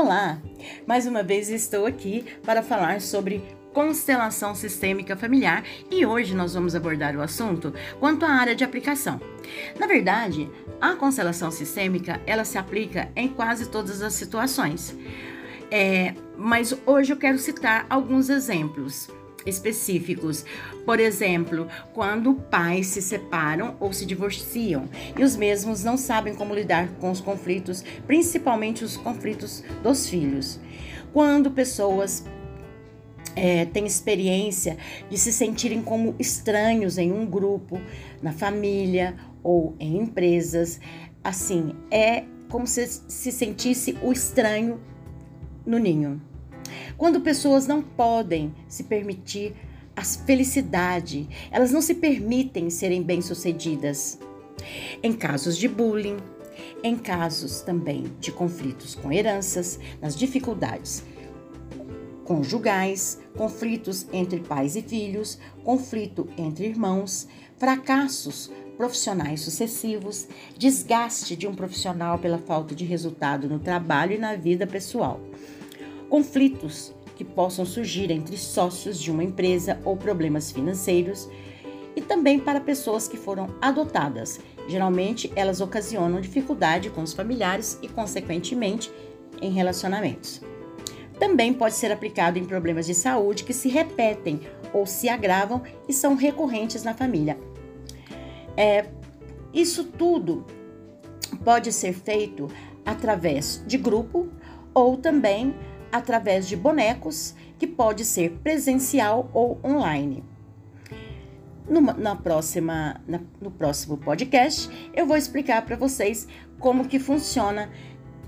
Olá! Mais uma vez estou aqui para falar sobre constelação sistêmica familiar e hoje nós vamos abordar o assunto quanto à área de aplicação. Na verdade, a constelação sistêmica ela se aplica em quase todas as situações. É, mas hoje eu quero citar alguns exemplos específicos. Por exemplo, quando pais se separam ou se divorciam e os mesmos não sabem como lidar com os conflitos, principalmente os conflitos dos filhos. Quando pessoas é, têm experiência de se sentirem como estranhos em um grupo, na família ou em empresas, assim, é como se se sentisse o estranho no ninho. Quando pessoas não podem se permitir a felicidade, elas não se permitem serem bem-sucedidas. Em casos de bullying, em casos também de conflitos com heranças, nas dificuldades conjugais, conflitos entre pais e filhos, conflito entre irmãos, fracassos profissionais sucessivos, desgaste de um profissional pela falta de resultado no trabalho e na vida pessoal conflitos que possam surgir entre sócios de uma empresa ou problemas financeiros, e também para pessoas que foram adotadas. Geralmente, elas ocasionam dificuldade com os familiares e, consequentemente, em relacionamentos. Também pode ser aplicado em problemas de saúde que se repetem ou se agravam e são recorrentes na família. É, isso tudo pode ser feito através de grupo ou também através de bonecos, que pode ser presencial ou online. Numa, na próxima, na, no próximo podcast, eu vou explicar para vocês como que funciona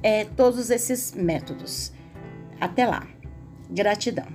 é, todos esses métodos. Até lá. Gratidão.